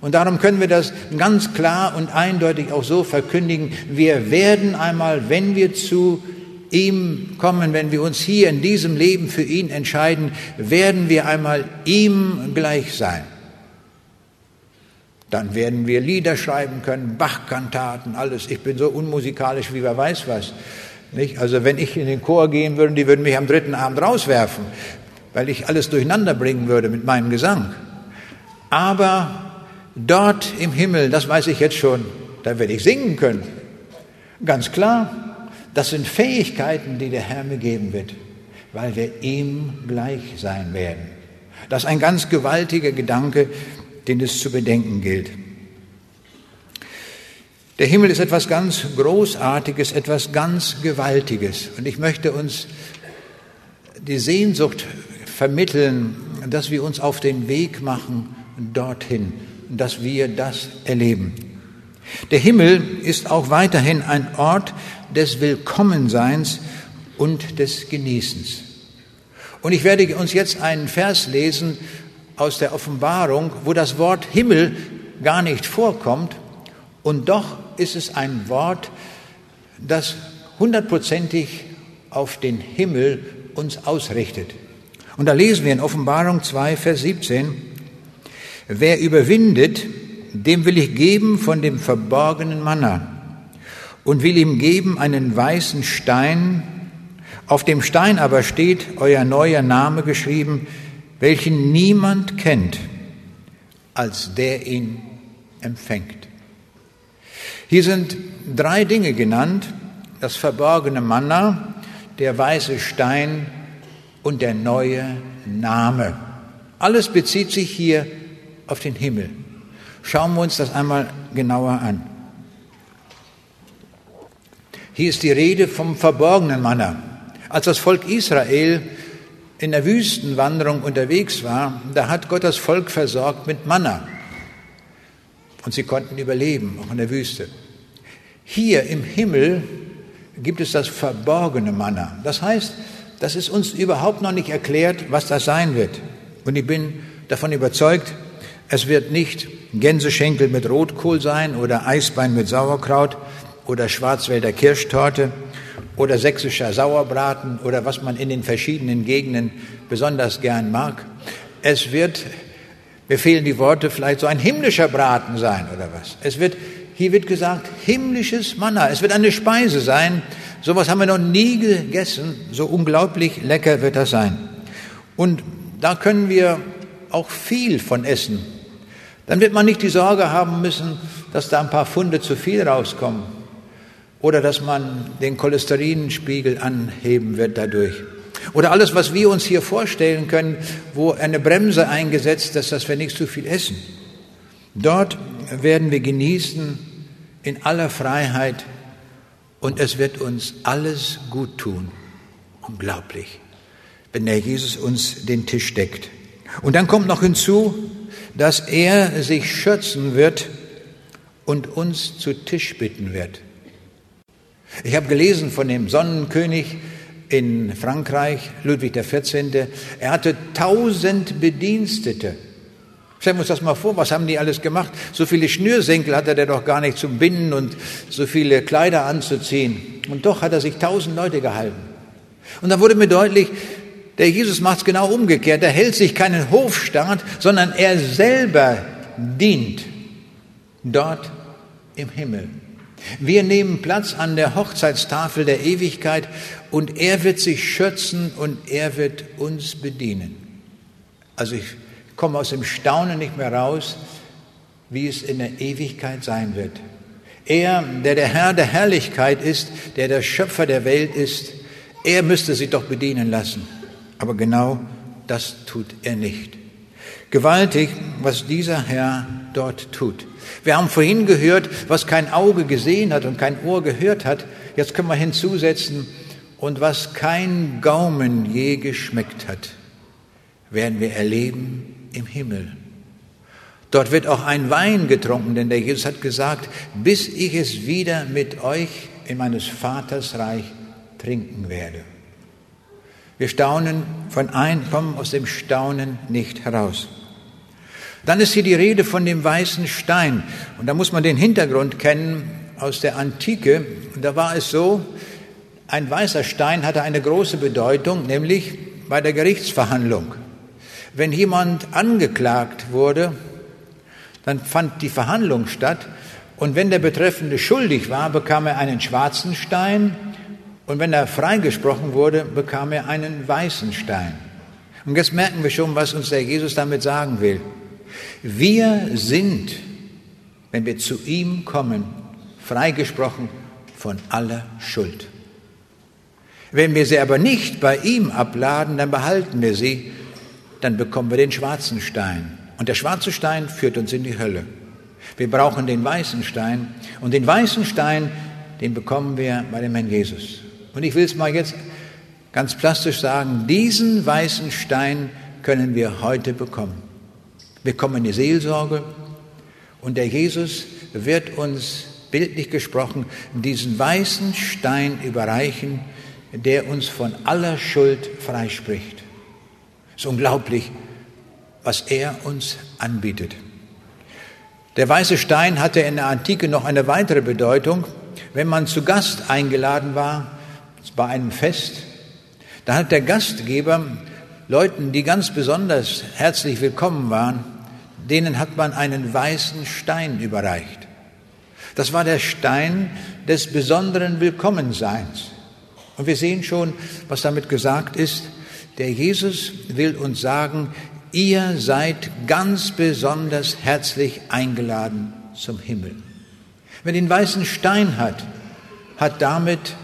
Und darum können wir das ganz klar und eindeutig auch so verkündigen, wir werden einmal, wenn wir zu ihm kommen, wenn wir uns hier in diesem Leben für ihn entscheiden, werden wir einmal ihm gleich sein. Dann werden wir Lieder schreiben können, Bachkantaten, alles. Ich bin so unmusikalisch wie wer weiß was. Nicht? Also wenn ich in den Chor gehen würde, die würden mich am dritten Abend rauswerfen, weil ich alles durcheinander bringen würde mit meinem Gesang. Aber dort im Himmel, das weiß ich jetzt schon, da werde ich singen können. Ganz klar. Das sind Fähigkeiten, die der Herr mir geben wird, weil wir ihm gleich sein werden. Das ist ein ganz gewaltiger Gedanke, den es zu bedenken gilt. Der Himmel ist etwas ganz Großartiges, etwas ganz Gewaltiges. Und ich möchte uns die Sehnsucht vermitteln, dass wir uns auf den Weg machen dorthin, dass wir das erleben. Der Himmel ist auch weiterhin ein Ort des Willkommenseins und des Genießens. Und ich werde uns jetzt einen Vers lesen aus der Offenbarung, wo das Wort Himmel gar nicht vorkommt. Und doch ist es ein Wort, das hundertprozentig auf den Himmel uns ausrichtet. Und da lesen wir in Offenbarung 2, Vers 17, wer überwindet, dem will ich geben von dem verborgenen Manna und will ihm geben einen weißen Stein. Auf dem Stein aber steht euer neuer Name geschrieben, welchen niemand kennt, als der ihn empfängt. Hier sind drei Dinge genannt, das verborgene Manna, der weiße Stein und der neue Name. Alles bezieht sich hier auf den Himmel. Schauen wir uns das einmal genauer an. Hier ist die Rede vom verborgenen Manna. Als das Volk Israel in der Wüstenwanderung unterwegs war, da hat Gott das Volk versorgt mit Manna. Und sie konnten überleben, auch in der Wüste. Hier im Himmel gibt es das verborgene Manna. Das heißt, das ist uns überhaupt noch nicht erklärt, was das sein wird. Und ich bin davon überzeugt, es wird nicht Gänseschenkel mit Rotkohl sein oder Eisbein mit Sauerkraut, oder Schwarzwälder Kirschtorte oder sächsischer Sauerbraten oder was man in den verschiedenen Gegenden besonders gern mag. Es wird, mir fehlen die Worte, vielleicht so ein himmlischer Braten sein oder was. Es wird, hier wird gesagt, himmlisches Manna. Es wird eine Speise sein. Sowas haben wir noch nie gegessen. So unglaublich lecker wird das sein. Und da können wir auch viel von essen. Dann wird man nicht die Sorge haben müssen, dass da ein paar Funde zu viel rauskommen oder dass man den Cholesterinspiegel anheben wird dadurch. Oder alles, was wir uns hier vorstellen können, wo eine Bremse eingesetzt ist, dass wir nicht zu viel essen. Dort werden wir genießen in aller Freiheit und es wird uns alles gut tun. Unglaublich, wenn der Jesus uns den Tisch deckt. Und dann kommt noch hinzu, dass er sich schützen wird und uns zu Tisch bitten wird. Ich habe gelesen von dem Sonnenkönig in Frankreich, Ludwig XIV. Er hatte tausend Bedienstete. Stellen wir uns das mal vor, was haben die alles gemacht? So viele Schnürsenkel hatte der doch gar nicht zum Binden und so viele Kleider anzuziehen. Und doch hat er sich tausend Leute gehalten. Und da wurde mir deutlich, der Jesus macht es genau umgekehrt. Er hält sich keinen Hofstaat, sondern er selber dient dort im Himmel. Wir nehmen Platz an der Hochzeitstafel der Ewigkeit und er wird sich schützen und er wird uns bedienen. Also ich komme aus dem Staunen nicht mehr raus, wie es in der Ewigkeit sein wird. Er, der der Herr der Herrlichkeit ist, der der Schöpfer der Welt ist, er müsste sie doch bedienen lassen. Aber genau das tut er nicht. Gewaltig, was dieser Herr dort tut. Wir haben vorhin gehört, was kein Auge gesehen hat und kein Ohr gehört hat. Jetzt können wir hinzusetzen, und was kein Gaumen je geschmeckt hat, werden wir erleben im Himmel. Dort wird auch ein Wein getrunken, denn der Jesus hat gesagt, bis ich es wieder mit euch in meines Vaters Reich trinken werde. Wir staunen von ein, kommen aus dem Staunen nicht heraus. Dann ist hier die Rede von dem weißen Stein. Und da muss man den Hintergrund kennen aus der Antike. Und da war es so, ein weißer Stein hatte eine große Bedeutung, nämlich bei der Gerichtsverhandlung. Wenn jemand angeklagt wurde, dann fand die Verhandlung statt und wenn der Betreffende schuldig war, bekam er einen schwarzen Stein und wenn er freigesprochen wurde, bekam er einen weißen Stein. Und jetzt merken wir schon, was uns der Jesus damit sagen will. Wir sind, wenn wir zu ihm kommen, freigesprochen von aller Schuld. Wenn wir sie aber nicht bei ihm abladen, dann behalten wir sie, dann bekommen wir den schwarzen Stein. Und der schwarze Stein führt uns in die Hölle. Wir brauchen den weißen Stein. Und den weißen Stein, den bekommen wir bei dem Herrn Jesus. Und ich will es mal jetzt ganz plastisch sagen, diesen weißen Stein können wir heute bekommen. Wir kommen in die Seelsorge und der Jesus wird uns, bildlich gesprochen, diesen weißen Stein überreichen, der uns von aller Schuld freispricht. Es ist unglaublich, was er uns anbietet. Der weiße Stein hatte in der Antike noch eine weitere Bedeutung. Wenn man zu Gast eingeladen war, bei einem Fest, da hat der Gastgeber Leuten, die ganz besonders herzlich willkommen waren, denen hat man einen weißen Stein überreicht. Das war der Stein des besonderen Willkommenseins. Und wir sehen schon, was damit gesagt ist. Der Jesus will uns sagen, ihr seid ganz besonders herzlich eingeladen zum Himmel. Wer den weißen Stein hat, hat damit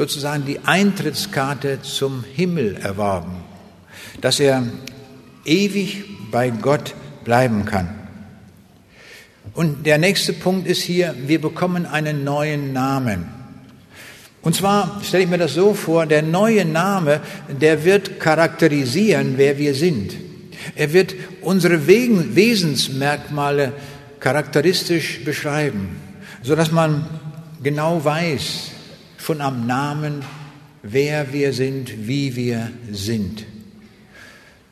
sozusagen die Eintrittskarte zum Himmel erworben, dass er ewig bei Gott bleiben kann. Und der nächste Punkt ist hier, wir bekommen einen neuen Namen. Und zwar stelle ich mir das so vor, der neue Name, der wird charakterisieren, wer wir sind. Er wird unsere Wesensmerkmale charakteristisch beschreiben, sodass man genau weiß, schon am Namen, wer wir sind, wie wir sind.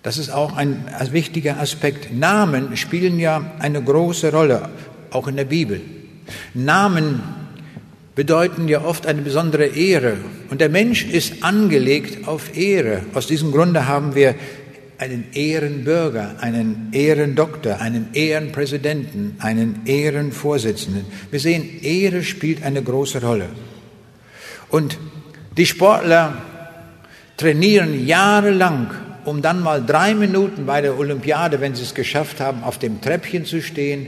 Das ist auch ein wichtiger Aspekt. Namen spielen ja eine große Rolle, auch in der Bibel. Namen bedeuten ja oft eine besondere Ehre. Und der Mensch ist angelegt auf Ehre. Aus diesem Grunde haben wir einen Ehrenbürger, einen Ehrendoktor, einen Ehrenpräsidenten, einen Ehrenvorsitzenden. Wir sehen, Ehre spielt eine große Rolle. Und die Sportler trainieren jahrelang, um dann mal drei Minuten bei der Olympiade, wenn sie es geschafft haben, auf dem Treppchen zu stehen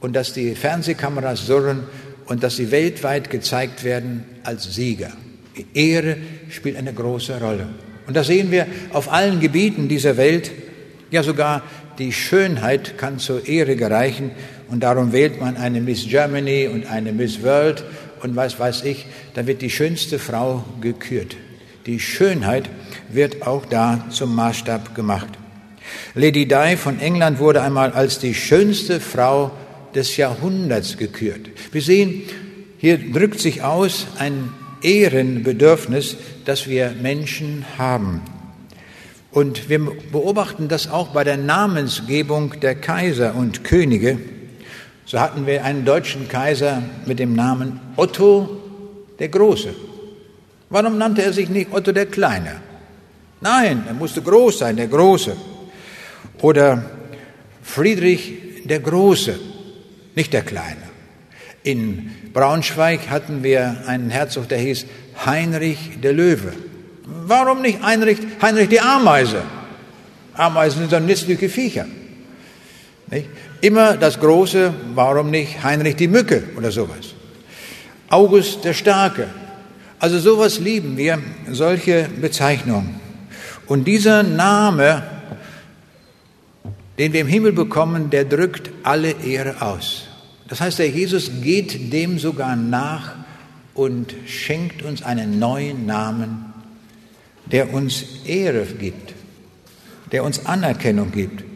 und dass die Fernsehkameras surren und dass sie weltweit gezeigt werden als Sieger. Die Ehre spielt eine große Rolle. Und da sehen wir auf allen Gebieten dieser Welt, ja sogar die Schönheit kann zur Ehre gereichen und darum wählt man eine Miss Germany und eine Miss World und was weiß ich, da wird die schönste Frau gekürt. Die Schönheit wird auch da zum Maßstab gemacht. Lady Di von England wurde einmal als die schönste Frau des Jahrhunderts gekürt. Wir sehen, hier drückt sich aus ein Ehrenbedürfnis, das wir Menschen haben. Und wir beobachten das auch bei der Namensgebung der Kaiser und Könige. So hatten wir einen deutschen Kaiser mit dem Namen Otto der Große. Warum nannte er sich nicht Otto der Kleine? Nein, er musste groß sein, der Große. Oder Friedrich der Große, nicht der Kleine. In Braunschweig hatten wir einen Herzog, der hieß Heinrich der Löwe. Warum nicht Heinrich, Heinrich die Ameise? Ameisen sind so nützliche Viecher. Nicht? Immer das Große, warum nicht Heinrich die Mücke oder sowas? August der Starke. Also sowas lieben wir, solche Bezeichnungen. Und dieser Name, den wir im Himmel bekommen, der drückt alle Ehre aus. Das heißt, der Jesus geht dem sogar nach und schenkt uns einen neuen Namen, der uns Ehre gibt, der uns Anerkennung gibt.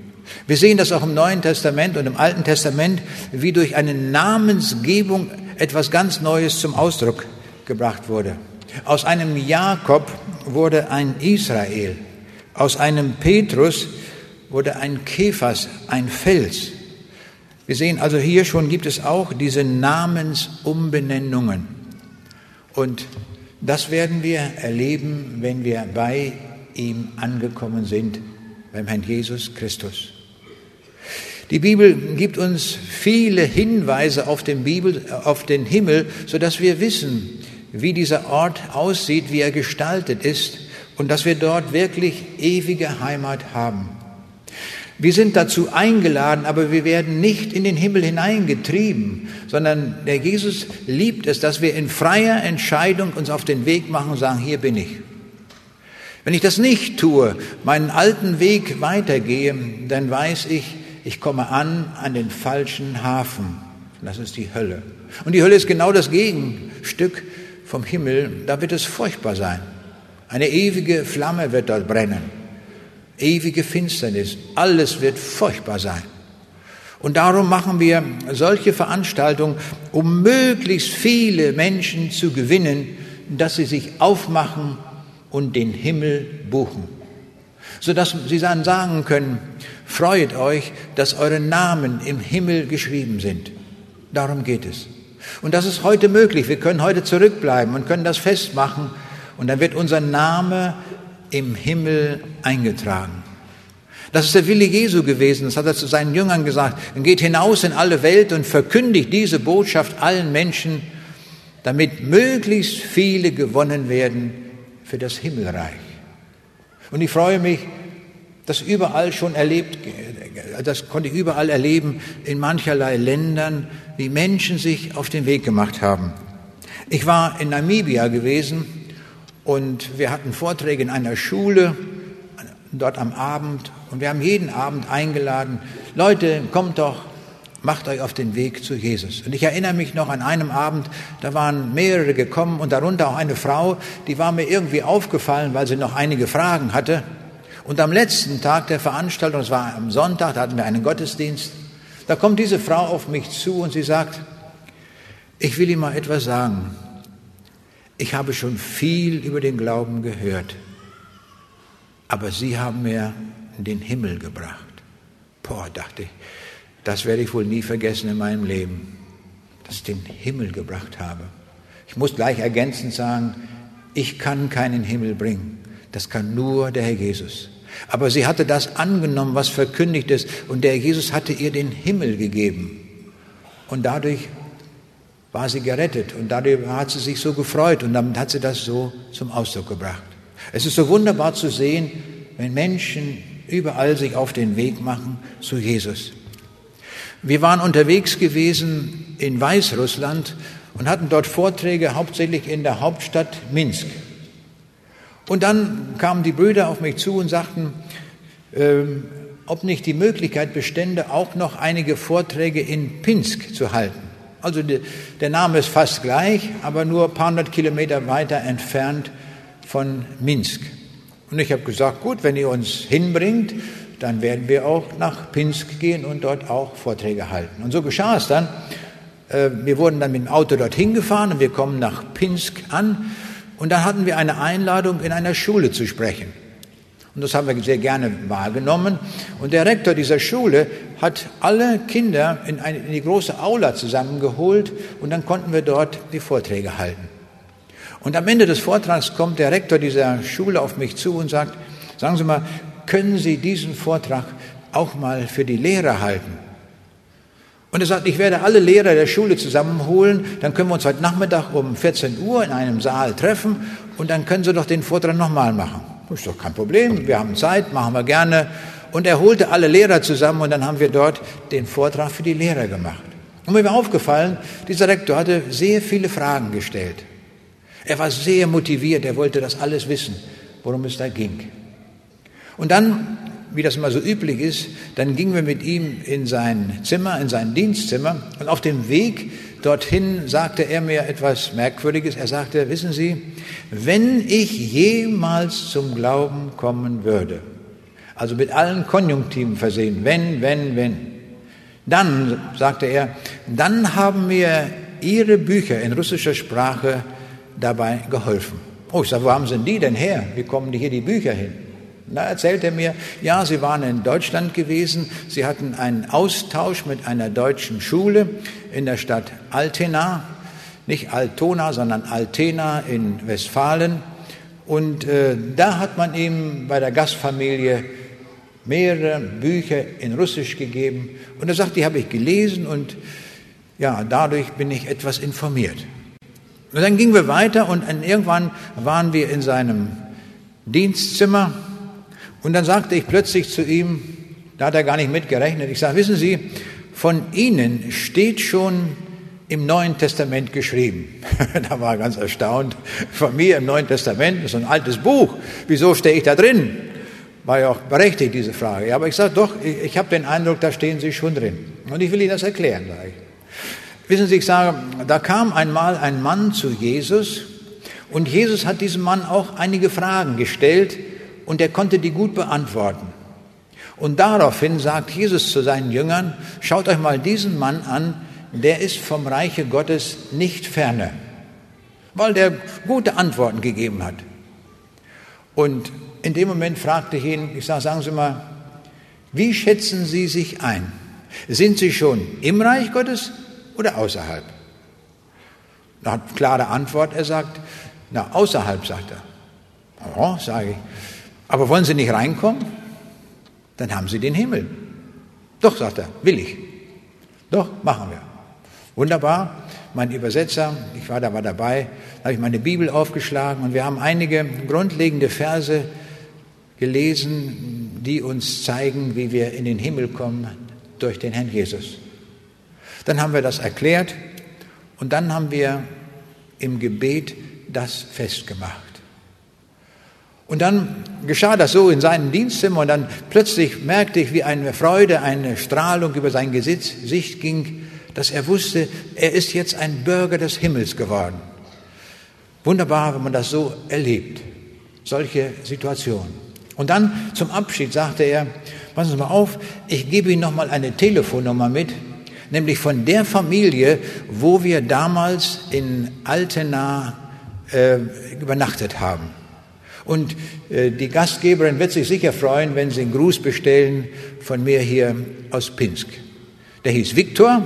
Wir sehen das auch im Neuen Testament und im Alten Testament, wie durch eine Namensgebung etwas ganz Neues zum Ausdruck gebracht wurde. Aus einem Jakob wurde ein Israel, aus einem Petrus wurde ein Kephas, ein Fels. Wir sehen also hier schon gibt es auch diese Namensumbenennungen. Und das werden wir erleben, wenn wir bei ihm angekommen sind, beim Herrn Jesus Christus. Die Bibel gibt uns viele Hinweise auf den, Bibel, auf den Himmel, sodass wir wissen, wie dieser Ort aussieht, wie er gestaltet ist und dass wir dort wirklich ewige Heimat haben. Wir sind dazu eingeladen, aber wir werden nicht in den Himmel hineingetrieben, sondern der Jesus liebt es, dass wir in freier Entscheidung uns auf den Weg machen und sagen, hier bin ich. Wenn ich das nicht tue, meinen alten Weg weitergehe, dann weiß ich, ich komme an an den falschen Hafen. Das ist die Hölle. Und die Hölle ist genau das Gegenstück vom Himmel. Da wird es furchtbar sein. Eine ewige Flamme wird dort brennen. Ewige Finsternis. Alles wird furchtbar sein. Und darum machen wir solche Veranstaltungen, um möglichst viele Menschen zu gewinnen, dass sie sich aufmachen und den Himmel buchen. Sodass sie dann sagen können, Freut euch, dass eure Namen im Himmel geschrieben sind. Darum geht es. Und das ist heute möglich. Wir können heute zurückbleiben und können das festmachen. Und dann wird unser Name im Himmel eingetragen. Das ist der Wille Jesu gewesen. Das hat er zu seinen Jüngern gesagt. Und geht hinaus in alle Welt und verkündigt diese Botschaft allen Menschen, damit möglichst viele gewonnen werden für das Himmelreich. Und ich freue mich, das überall schon erlebt, das konnte ich überall erleben, in mancherlei Ländern, wie Menschen sich auf den Weg gemacht haben. Ich war in Namibia gewesen und wir hatten Vorträge in einer Schule, dort am Abend, und wir haben jeden Abend eingeladen, Leute, kommt doch, macht euch auf den Weg zu Jesus. Und ich erinnere mich noch an einem Abend, da waren mehrere gekommen und darunter auch eine Frau, die war mir irgendwie aufgefallen, weil sie noch einige Fragen hatte. Und am letzten Tag der Veranstaltung, das war am Sonntag, da hatten wir einen Gottesdienst, da kommt diese Frau auf mich zu und sie sagt, ich will Ihnen mal etwas sagen. Ich habe schon viel über den Glauben gehört, aber Sie haben mir den Himmel gebracht. Boah, dachte ich, das werde ich wohl nie vergessen in meinem Leben, dass ich den Himmel gebracht habe. Ich muss gleich ergänzend sagen, ich kann keinen Himmel bringen. Das kann nur der Herr Jesus. Aber sie hatte das angenommen, was verkündigt ist, und der Jesus hatte ihr den Himmel gegeben. Und dadurch war sie gerettet und dadurch hat sie sich so gefreut und damit hat sie das so zum Ausdruck gebracht. Es ist so wunderbar zu sehen, wenn Menschen überall sich auf den Weg machen zu Jesus. Wir waren unterwegs gewesen in Weißrussland und hatten dort Vorträge hauptsächlich in der Hauptstadt Minsk. Und dann kamen die Brüder auf mich zu und sagten, ähm, ob nicht die Möglichkeit bestände, auch noch einige Vorträge in Pinsk zu halten. Also die, der Name ist fast gleich, aber nur ein paar hundert Kilometer weiter entfernt von Minsk. Und ich habe gesagt, gut, wenn ihr uns hinbringt, dann werden wir auch nach Pinsk gehen und dort auch Vorträge halten. Und so geschah es dann. Äh, wir wurden dann mit dem Auto dorthin gefahren und wir kommen nach Pinsk an und dann hatten wir eine Einladung, in einer Schule zu sprechen. Und das haben wir sehr gerne wahrgenommen. Und der Rektor dieser Schule hat alle Kinder in, eine, in die große Aula zusammengeholt und dann konnten wir dort die Vorträge halten. Und am Ende des Vortrags kommt der Rektor dieser Schule auf mich zu und sagt, sagen Sie mal, können Sie diesen Vortrag auch mal für die Lehrer halten? Und er sagt, ich werde alle Lehrer der Schule zusammenholen, dann können wir uns heute Nachmittag um 14 Uhr in einem Saal treffen und dann können Sie doch den Vortrag nochmal machen. Das ist doch kein Problem, wir haben Zeit, machen wir gerne. und er holte alle Lehrer zusammen und dann haben wir dort den Vortrag für die Lehrer gemacht. Und mir war aufgefallen, dieser Rektor hatte sehr viele Fragen gestellt. Er war sehr motiviert, er wollte das alles wissen, worum es da ging. Und dann, wie das immer so üblich ist, dann gingen wir mit ihm in sein Zimmer, in sein Dienstzimmer und auf dem Weg dorthin sagte er mir etwas Merkwürdiges. Er sagte, wissen Sie, wenn ich jemals zum Glauben kommen würde, also mit allen Konjunktiven versehen, wenn, wenn, wenn, dann, sagte er, dann haben mir Ihre Bücher in russischer Sprache dabei geholfen. Oh, ich sage, wo haben Sie die denn her? Wie kommen die hier die Bücher hin? Da erzählt er mir, ja, Sie waren in Deutschland gewesen, Sie hatten einen Austausch mit einer deutschen Schule in der Stadt Altena, nicht Altona, sondern Altena in Westfalen. Und äh, da hat man ihm bei der Gastfamilie mehrere Bücher in Russisch gegeben. Und er sagt, die habe ich gelesen und ja, dadurch bin ich etwas informiert. Und dann gingen wir weiter und irgendwann waren wir in seinem Dienstzimmer und dann sagte ich plötzlich zu ihm, da hat er gar nicht mitgerechnet, ich sage, wissen Sie, von Ihnen steht schon im Neuen Testament geschrieben. da war er ganz erstaunt. Von mir im Neuen Testament, ist ein altes Buch. Wieso stehe ich da drin? War ja auch berechtigt, diese Frage. Ja, aber ich sage doch, ich, ich habe den Eindruck, da stehen Sie schon drin. Und ich will Ihnen das erklären, sage ich. Wissen Sie, ich sage, da kam einmal ein Mann zu Jesus und Jesus hat diesem Mann auch einige Fragen gestellt und er konnte die gut beantworten. Und daraufhin sagt Jesus zu seinen Jüngern, schaut euch mal diesen Mann an, der ist vom Reiche Gottes nicht ferne, weil der gute Antworten gegeben hat. Und in dem Moment fragte ich ihn, ich sage, sagen Sie mal, wie schätzen Sie sich ein? Sind Sie schon im Reich Gottes oder außerhalb? Na, klare Antwort, er sagt, na, außerhalb, sagt er. Oh, sage ich. Aber wollen Sie nicht reinkommen? Dann haben Sie den Himmel. Doch, sagt er, will ich. Doch, machen wir. Wunderbar. Mein Übersetzer, ich war da war dabei, da habe ich meine Bibel aufgeschlagen und wir haben einige grundlegende Verse gelesen, die uns zeigen, wie wir in den Himmel kommen durch den Herrn Jesus. Dann haben wir das erklärt und dann haben wir im Gebet das festgemacht. Und dann geschah das so in seinem Dienstzimmer und dann plötzlich merkte ich, wie eine Freude, eine Strahlung über sein Gesicht ging, dass er wusste, er ist jetzt ein Bürger des Himmels geworden. Wunderbar, wenn man das so erlebt, solche Situationen. Und dann zum Abschied sagte er, passen Sie mal auf, ich gebe Ihnen noch mal eine Telefonnummer mit, nämlich von der Familie, wo wir damals in Altena äh, übernachtet haben. Und äh, die Gastgeberin wird sich sicher freuen, wenn Sie einen Gruß bestellen von mir hier aus Pinsk. Der hieß Viktor.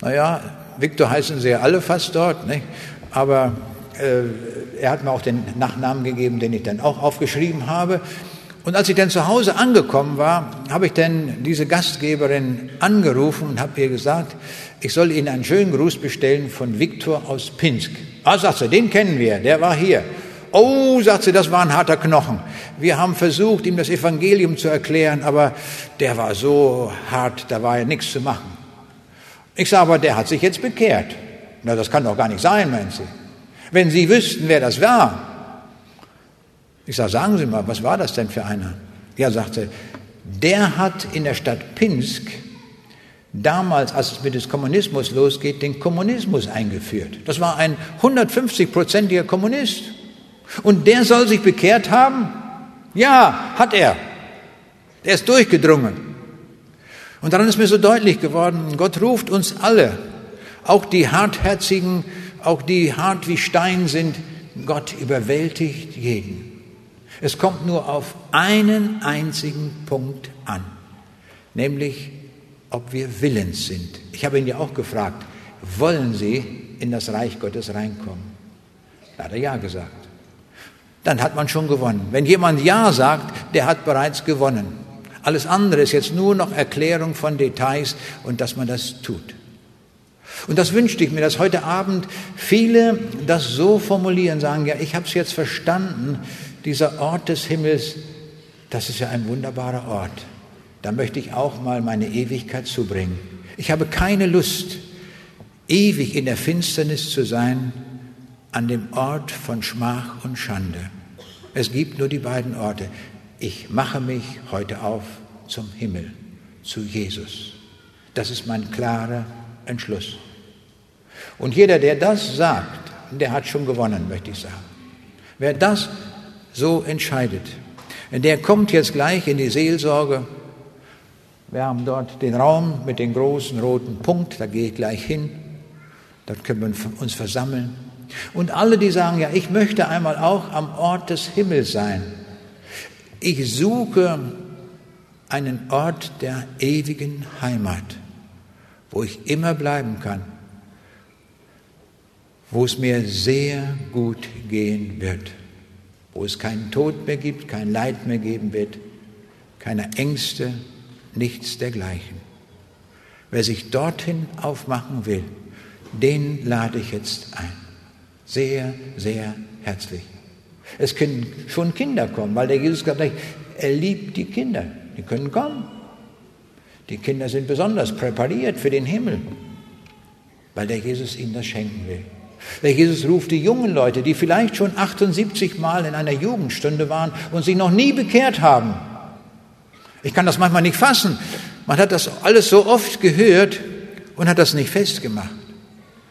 Naja, Viktor heißen sie ja alle fast dort, nicht? aber äh, er hat mir auch den Nachnamen gegeben, den ich dann auch aufgeschrieben habe. Und als ich dann zu Hause angekommen war, habe ich dann diese Gastgeberin angerufen und habe ihr gesagt, ich soll Ihnen einen schönen Gruß bestellen von Viktor aus Pinsk. Ah, sagt sie, den kennen wir, der war hier. Oh, sagt sie, das war ein harter Knochen. Wir haben versucht, ihm das Evangelium zu erklären, aber der war so hart, da war ja nichts zu machen. Ich sage aber, der hat sich jetzt bekehrt. Na, das kann doch gar nicht sein, meint sie. Wenn Sie wüssten, wer das war. Ich sage, sagen Sie mal, was war das denn für einer? Ja, sagte, der hat in der Stadt Pinsk damals, als es mit dem Kommunismus losgeht, den Kommunismus eingeführt. Das war ein 150-prozentiger Kommunist. Und der soll sich bekehrt haben? Ja, hat er. Er ist durchgedrungen. Und daran ist mir so deutlich geworden, Gott ruft uns alle, auch die hartherzigen, auch die hart wie Stein sind, Gott überwältigt jeden. Es kommt nur auf einen einzigen Punkt an, nämlich ob wir willens sind. Ich habe ihn ja auch gefragt, wollen Sie in das Reich Gottes reinkommen? Da hat er ja gesagt dann hat man schon gewonnen. Wenn jemand Ja sagt, der hat bereits gewonnen. Alles andere ist jetzt nur noch Erklärung von Details und dass man das tut. Und das wünschte ich mir, dass heute Abend viele das so formulieren, sagen, ja, ich habe es jetzt verstanden, dieser Ort des Himmels, Das ist ja ein wunderbarer Ort. Da möchte ich auch mal meine Ewigkeit zubringen. Ich habe keine Lust, ewig in der Finsternis zu sein, an dem Ort von Schmach und Schande. Es gibt nur die beiden Orte. Ich mache mich heute auf zum Himmel, zu Jesus. Das ist mein klarer Entschluss. Und jeder, der das sagt, der hat schon gewonnen, möchte ich sagen. Wer das so entscheidet, der kommt jetzt gleich in die Seelsorge. Wir haben dort den Raum mit dem großen roten Punkt, da gehe ich gleich hin. Dort können wir uns versammeln. Und alle, die sagen, ja, ich möchte einmal auch am Ort des Himmels sein. Ich suche einen Ort der ewigen Heimat, wo ich immer bleiben kann, wo es mir sehr gut gehen wird, wo es keinen Tod mehr gibt, kein Leid mehr geben wird, keine Ängste, nichts dergleichen. Wer sich dorthin aufmachen will, den lade ich jetzt ein. Sehr, sehr herzlich. Es können schon Kinder kommen, weil der Jesus gesagt hat, er liebt die Kinder. Die können kommen. Die Kinder sind besonders präpariert für den Himmel, weil der Jesus ihnen das schenken will. Der Jesus ruft die jungen Leute, die vielleicht schon 78 Mal in einer Jugendstunde waren und sich noch nie bekehrt haben. Ich kann das manchmal nicht fassen. Man hat das alles so oft gehört und hat das nicht festgemacht.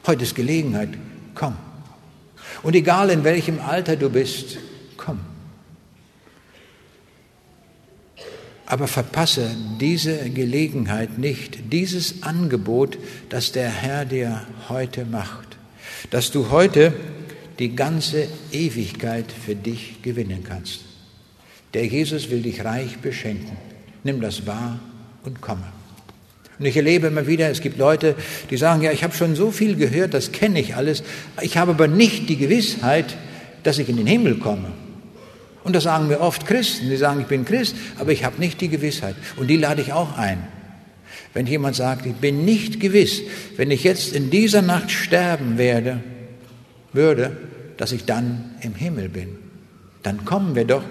Heute ist Gelegenheit. Komm. Und egal in welchem Alter du bist, komm. Aber verpasse diese Gelegenheit nicht, dieses Angebot, das der Herr dir heute macht, dass du heute die ganze Ewigkeit für dich gewinnen kannst. Der Jesus will dich reich beschenken. Nimm das wahr und komme. Und ich erlebe immer wieder, es gibt Leute, die sagen, ja, ich habe schon so viel gehört, das kenne ich alles, ich habe aber nicht die Gewissheit, dass ich in den Himmel komme. Und das sagen mir oft Christen, die sagen, ich bin Christ, aber ich habe nicht die Gewissheit. Und die lade ich auch ein. Wenn jemand sagt, ich bin nicht gewiss, wenn ich jetzt in dieser Nacht sterben werde, würde, dass ich dann im Himmel bin, dann kommen wir doch,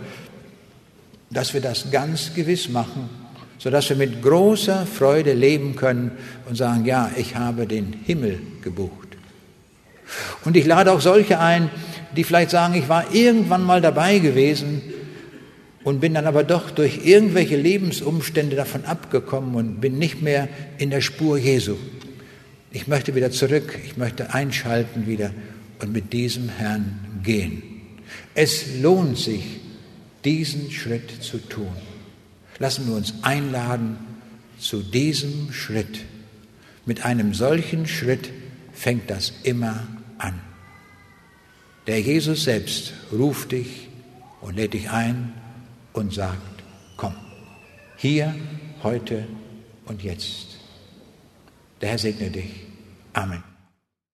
dass wir das ganz gewiss machen sodass wir mit großer Freude leben können und sagen, ja, ich habe den Himmel gebucht. Und ich lade auch solche ein, die vielleicht sagen, ich war irgendwann mal dabei gewesen und bin dann aber doch durch irgendwelche Lebensumstände davon abgekommen und bin nicht mehr in der Spur Jesu. Ich möchte wieder zurück, ich möchte einschalten wieder und mit diesem Herrn gehen. Es lohnt sich, diesen Schritt zu tun. Lassen wir uns einladen zu diesem Schritt. Mit einem solchen Schritt fängt das immer an. Der Jesus selbst ruft dich und lädt dich ein und sagt, komm, hier, heute und jetzt. Der Herr segne dich. Amen.